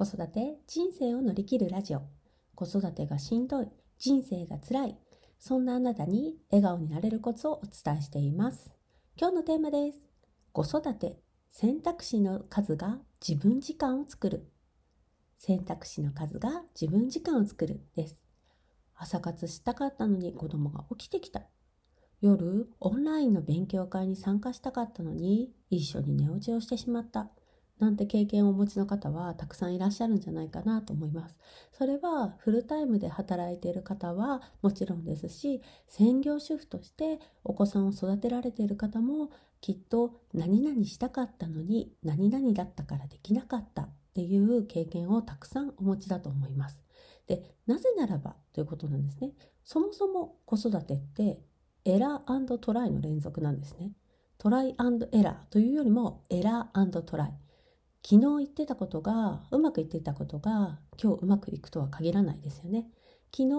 子育て人生を乗り切るラジオ。子育てがしんどい人生が辛い。そんなあなたに笑顔になれるコツをお伝えしています。今日のテーマです。子育て選択肢の数が自分時間を作る。選択肢の数が自分時間を作るです。朝活したかったのに子供が起きてきた。夜オンラインの勉強会に参加したかったのに一緒に寝落ちをしてしまった。なんて経験をお持ちの方はたくさんいらっしゃるんじゃないかなと思います。それはフルタイムで働いている方はもちろんですし、専業主婦としてお子さんを育てられている方もきっと何々したかったのに何々だったからできなかったっていう経験をたくさんお持ちだと思います。で、なぜならばということなんですね。そもそも子育てってエラートライの連続なんですね。トライエラーというよりもエラートライ。昨日言ってたことがうまくいってたことが今日うまくいくとは限らないですよね。昨日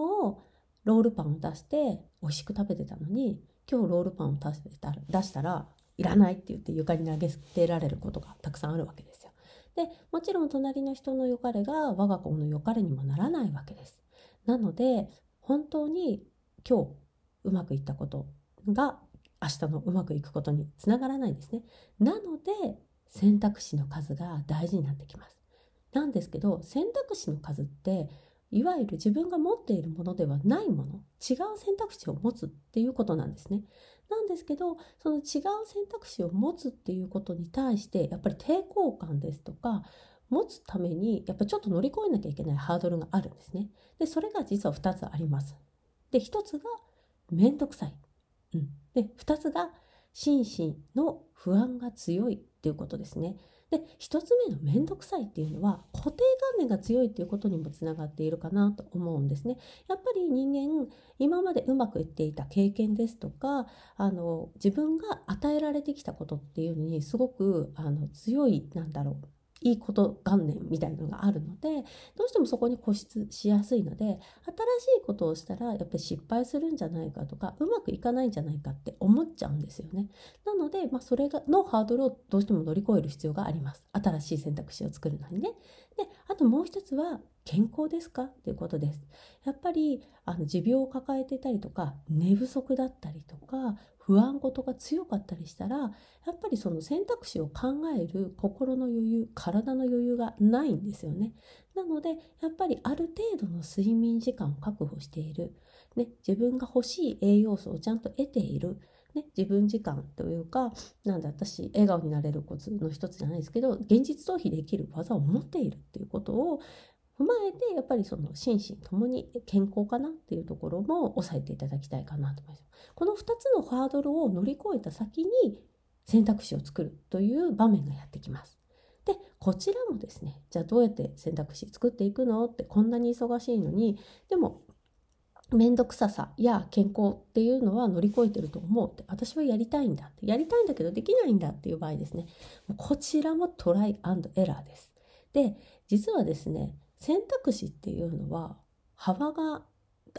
ロールパンを出して美味しく食べてたのに今日ロールパンを出した出したらいらないって言って床に投げ捨てられることがたくさんあるわけですよ。でもちろん隣の人の良かれが我が子の良かれにもならないわけです。なので本当に今日うまくいったことが明日のうまくいくことにつながらないんですね。なので選択肢の数が大事になってきます。なんですけど選択肢の数っていわゆる自分が持っているものではないもの違う選択肢を持つっていうことなんですね。なんですけどその違う選択肢を持つっていうことに対してやっぱり抵抗感ですとか持つためにやっぱちょっと乗り越えなきゃいけないハードルがあるんですね。でそれが実は2つあります。で1つが面倒くさい。うん、で2つが心身の不安が強いっていうことですね。で1つ目の面倒くさいっていうのは固定観念が強いっていうことにもつながっているかなと思うんですね。やっぱり人間今までうまくいっていた経験ですとかあの自分が与えられてきたことっていうのにすごくあの強いなんだろういいこと元年みたいなのがあるのでどうしてもそこに固執しやすいので新しいことをしたらやっぱり失敗するんじゃないかとかうまくいかないんじゃないかって思っちゃうんですよね。なので、まあ、それがのハードルをどうしても乗り越える必要があります。新しい選択肢を作るのにね。であともう一つは健康ですかということです。やっぱりあの持病を抱えてたりとか寝不足だったりとか不安事が強かったりしたらやっぱりその選択肢を考える心の余裕体の余裕がないんですよね。なのでやっぱりある程度の睡眠時間を確保している、ね、自分が欲しい栄養素をちゃんと得ている。ね、自分時間というかなんだ私笑顔になれるコツの一つじゃないですけど現実逃避できる技を持っているっていうことを踏まえてやっぱりその心身ともに健康かなっていうところも押さえていただきたいかなと思います。この2つのハードルを乗り越えた先に選択肢を作るという場面がやってきます。でこちらもですねじゃあどうやって選択肢作っていくのってこんなに忙しいのにでも面倒くささや健康っていうのは乗り越えてると思うって私はやりたいんだってやりたいんだけどできないんだっていう場合ですねこちらもトライエラーです。で実はですね選択肢っていうのは幅が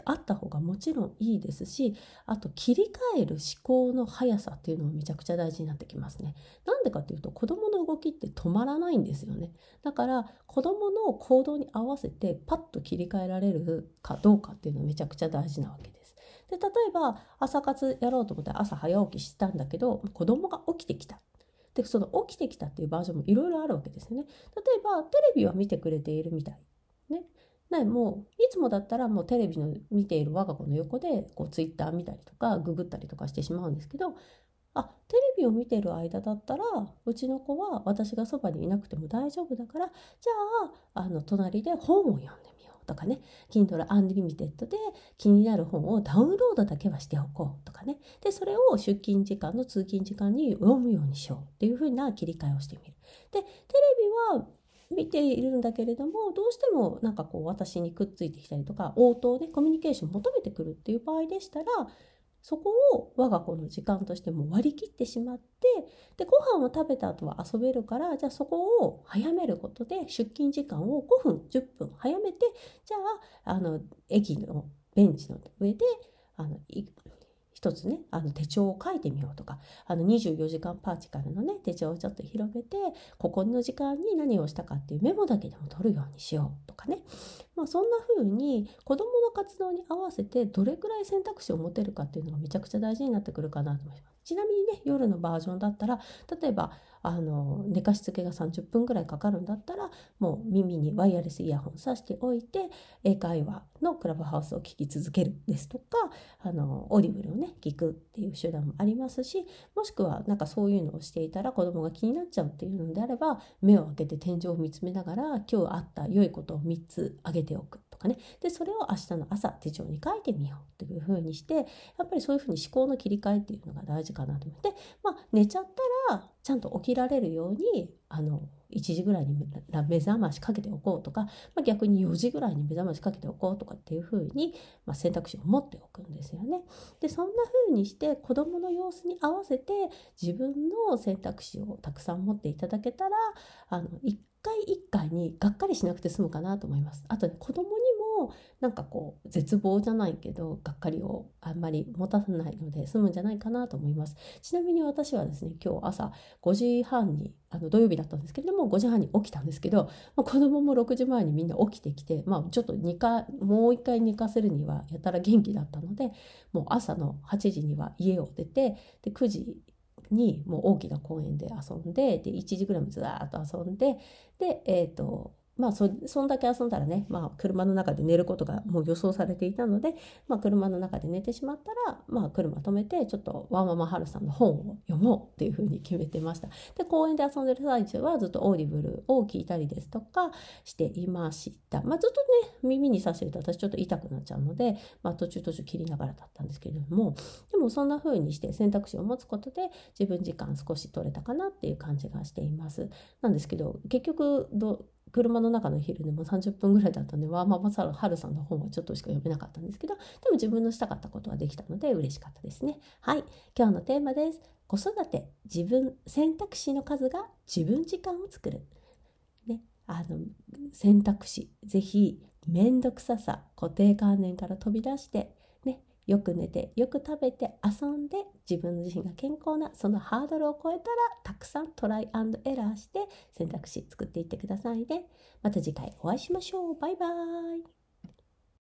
あった方がもちろんいいですしあと切り替える思考の速さっていうのもめちゃくちゃ大事になってきますね。なんでかっていうと子どもの動きって止まらないんですよね。だから子どもの行動に合わせてパッと切り替えられるかどうかっていうのはめちゃくちゃ大事なわけです。で例えば朝活やろうと思って朝早起きしたんだけど子どもが起きてきた。でその起きてきたっていうバージョンもいろいろあるわけですよね。例えばテレビは見てくれているみたい。ね、もういつもだったらもうテレビの見ている我が子の横でこうツイッター見たりとかググったりとかしてしまうんですけどあテレビを見てる間だったらうちの子は私がそばにいなくても大丈夫だからじゃああの隣で本を読んでみようとかね Kindle Unlimited で気になる本をダウンロードだけはしておこうとかねでそれを出勤時間の通勤時間に読むようにしようっていう風な切り替えをしてみる。でテレビは見ているんだけれどもどうしてもなんかこう私にくっついてきたりとか応答でコミュニケーション求めてくるっていう場合でしたらそこを我が子の時間としても割り切ってしまってでご飯を食べた後は遊べるからじゃあそこを早めることで出勤時間を5分10分早めてじゃああの駅のベンチの上であの一つねあの手帳を書いてみようとかあの24時間パーチカルのね手帳をちょっと広げてここの時間に何をしたかっていうメモだけでも取るようにしようとかね、まあ、そんな風に子どもの活動に合わせてどれくらい選択肢を持てるかっていうのがめちゃくちゃ大事になってくるかなと思います。ちなみにね夜のバージョンだったら例えばあの寝かしつけが30分ぐらいかかるんだったらもう耳にワイヤレスイヤホンさしておいて英会話のクラブハウスを聞き続けるですとかあの Audible をね聞くっていう手段もありますしもしくはなんかそういうのをしていたら子供が気になっちゃうっていうのであれば目を開けて天井を見つめながら今日あった良いことを3つ挙げておくとかね。でそれを明日の朝手帳に書いてみようっていう風にしてやっぱりそういう風に思考の切り替えっていうのが大事かなと思ってまあ寝ちゃったらちゃんと起きられるようにあの1時ぐらいに目覚ましかけておこうとか、まあ、逆に4時ぐらいに目覚ましかけておこうとかっていうふうに、まあ、選択肢を持っておくんですよね。でそんなふうにして子どもの様子に合わせて自分の選択肢をたくさん持っていただけたらあの1回1回にがっかりしなくて済むかなと思います。あと、ね、子供なんかこう絶望じゃないけどがっかりをあんまり持たせないので済むんじゃないかなと思います。ちなみに私はですね今日朝5時半にあの土曜日だったんですけれども5時半に起きたんですけど、まあ、子供も6時前にみんな起きてきて、まあ、ちょっと2回もう1回寝かせるにはやたら元気だったのでもう朝の8時には家を出てで9時にもう大きな公園で遊んでで1時ぐらいもずーっと遊んででえっ、ー、とまあそ、そんだけ遊んだらね、まあ、車の中で寝ることがもう予想されていたので、まあ、車の中で寝てしまったら、まあ、車止めて、ちょっとワンママハルさんの本を読もうっていうふうに決めてました。で、公園で遊んでる最中はずっと Audible を聞いたりですとかしていました。まあ、ずっとね、耳にさしてると私ちょっと痛くなっちゃうので、まあ、途中途中切りながらだったんですけれども、でもそんな風にして選択肢を持つことで自分時間少し取れたかなっていう感じがしています。なんですけど、結局ど、車の中の昼でも30分ぐらいだったんで、ワーママサルハルさんの本はちょっとしか読めなかったんですけど、でも自分のしたかったことはできたので嬉しかったですね。はい。今日のテーマです。子育て、自分、選択肢の数が自分時間を作る。ね。あの、選択肢、ぜひ、めんどくささ、固定観念から飛び出して、ねよく寝てよく食べて遊んで自分自身が健康なそのハードルを超えたらたくさんトライアンドエラーして選択肢作っていってくださいね。また次回お会いしましょう。バイバーイ。